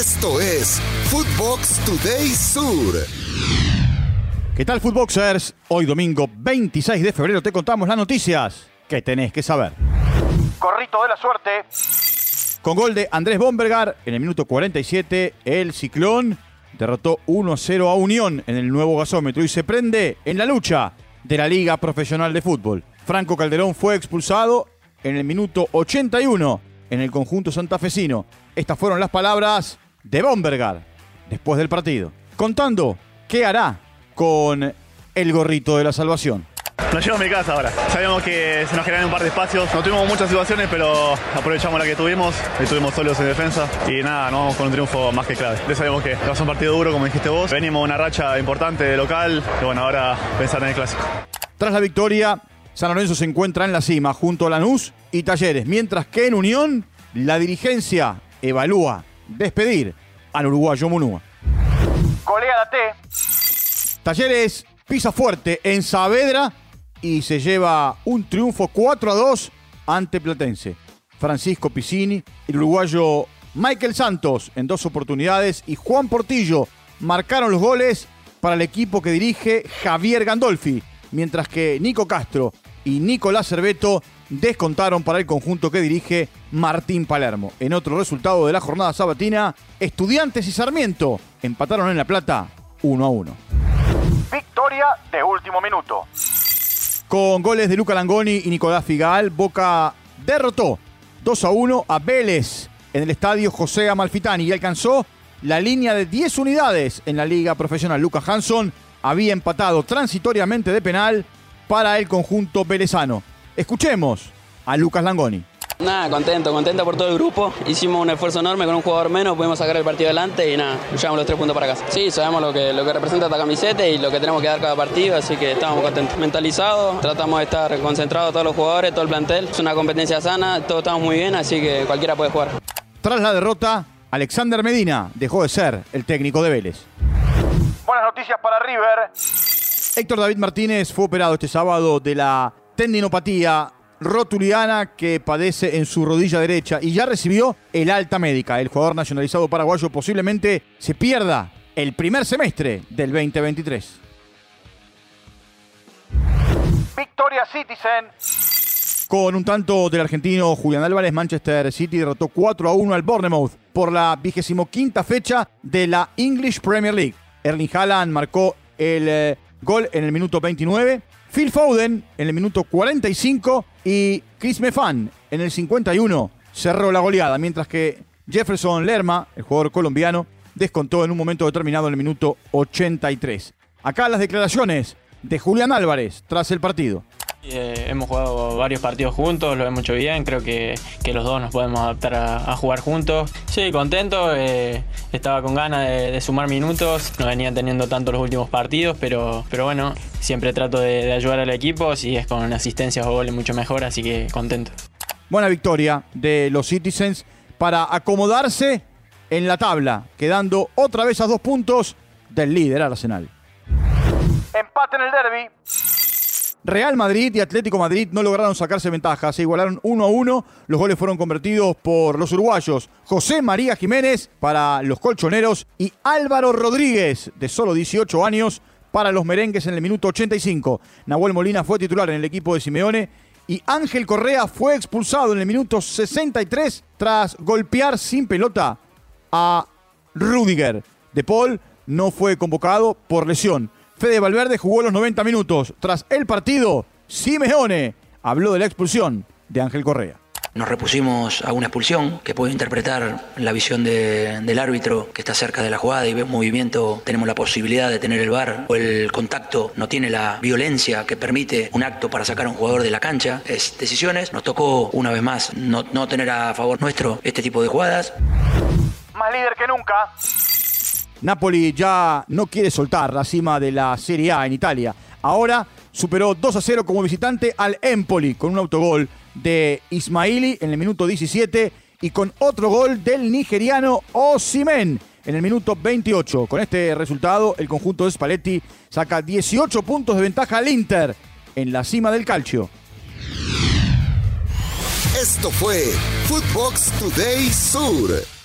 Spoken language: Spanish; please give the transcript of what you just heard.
Esto es Footbox Today Sur. ¿Qué tal, Footboxers? Hoy domingo 26 de febrero te contamos las noticias que tenés que saber. Corrito de la suerte. Con gol de Andrés Bombergar en el minuto 47, el Ciclón derrotó 1-0 a Unión en el nuevo gasómetro y se prende en la lucha de la Liga Profesional de Fútbol. Franco Calderón fue expulsado en el minuto 81 en el conjunto santafesino. Estas fueron las palabras de Bombergar después del partido, contando qué hará con el gorrito de la salvación. Nos llevo a mi casa ahora. Sabíamos que se nos generaron un par de espacios. No tuvimos muchas situaciones, pero aprovechamos la que tuvimos. Estuvimos solos en defensa. Y nada, nos vamos con un triunfo más que clave. Ya sabemos que va a ser un partido duro, como dijiste vos. Venimos una racha importante de local. Y bueno, ahora pensar en el clásico. Tras la victoria, San Lorenzo se encuentra en la cima junto a Lanús y Talleres, mientras que en Unión la dirigencia evalúa despedir al uruguayo Munúa. Colea la T. Talleres pisa fuerte en Saavedra y se lleva un triunfo 4 a 2 ante Platense. Francisco Piscini, el uruguayo Michael Santos en dos oportunidades y Juan Portillo marcaron los goles para el equipo que dirige Javier Gandolfi, mientras que Nico Castro y Nicolás Cerveto descontaron para el conjunto que dirige Martín Palermo. En otro resultado de la jornada sabatina, Estudiantes y Sarmiento empataron en La Plata 1 a 1. Victoria de último minuto. Con goles de Luca Langoni y Nicolás Figal, Boca derrotó 2 a 1 a Vélez en el estadio José Amalfitani y alcanzó la línea de 10 unidades en la liga profesional. Lucas Hanson había empatado transitoriamente de penal para el conjunto velezano. Escuchemos a Lucas Langoni. Nada, contento, contento por todo el grupo. Hicimos un esfuerzo enorme con un jugador menos, pudimos sacar el partido adelante y nada, llevamos los tres puntos para casa. Sí, sabemos lo que, lo que representa esta camiseta y lo que tenemos que dar cada partido, así que estamos contentos. Mentalizados, tratamos de estar concentrados todos los jugadores, todo el plantel. Es una competencia sana, todos estamos muy bien, así que cualquiera puede jugar. Tras la derrota, Alexander Medina dejó de ser el técnico de Vélez. Buenas noticias para River. Héctor David Martínez fue operado este sábado de la tendinopatía rotuliana que padece en su rodilla derecha y ya recibió el alta médica. El jugador nacionalizado paraguayo posiblemente se pierda el primer semestre del 2023. Victoria Citizen. Con un tanto del argentino Julián Álvarez, Manchester City derrotó 4 a 1 al Bournemouth por la vigésimo quinta fecha de la English Premier League. Erling Haaland marcó el eh, gol en el minuto 29, Phil Foden en el minuto 45 y Chris Mefan en el 51 cerró la goleada, mientras que Jefferson Lerma, el jugador colombiano, descontó en un momento determinado en el minuto 83. Acá las declaraciones de Julián Álvarez tras el partido. Eh, hemos jugado varios partidos juntos, lo hemos hecho bien, creo que, que los dos nos podemos adaptar a, a jugar juntos. Sí, contento, eh, estaba con ganas de, de, sumar minutos, no venía teniendo tanto los últimos partidos, pero, pero bueno, siempre trato de, de ayudar al equipo, si es con asistencias o goles mucho mejor, así que contento. Buena victoria de los Citizens para acomodarse en la tabla, quedando otra vez a dos puntos del líder Arsenal. Empate en el derby. Real Madrid y Atlético Madrid no lograron sacarse ventaja, se igualaron 1 a 1. Los goles fueron convertidos por los uruguayos José María Jiménez para los colchoneros y Álvaro Rodríguez, de solo 18 años, para los merengues en el minuto 85. Nahuel Molina fue titular en el equipo de Simeone y Ángel Correa fue expulsado en el minuto 63 tras golpear sin pelota a Rudiger. De Paul no fue convocado por lesión. Fede Valverde jugó los 90 minutos. Tras el partido, Simeone habló de la expulsión de Ángel Correa. Nos repusimos a una expulsión que puede interpretar la visión de, del árbitro que está cerca de la jugada y ve un movimiento, tenemos la posibilidad de tener el bar o el contacto no tiene la violencia que permite un acto para sacar a un jugador de la cancha. Es decisiones. Nos tocó una vez más no, no tener a favor nuestro este tipo de jugadas. Más líder que nunca. Napoli ya no quiere soltar la cima de la Serie A en Italia. Ahora superó 2 a 0 como visitante al Empoli con un autogol de Ismaili en el minuto 17 y con otro gol del nigeriano Osimen en el minuto 28. Con este resultado, el conjunto de Spalletti saca 18 puntos de ventaja al Inter en la cima del calcio. Esto fue Footbox Today Sur.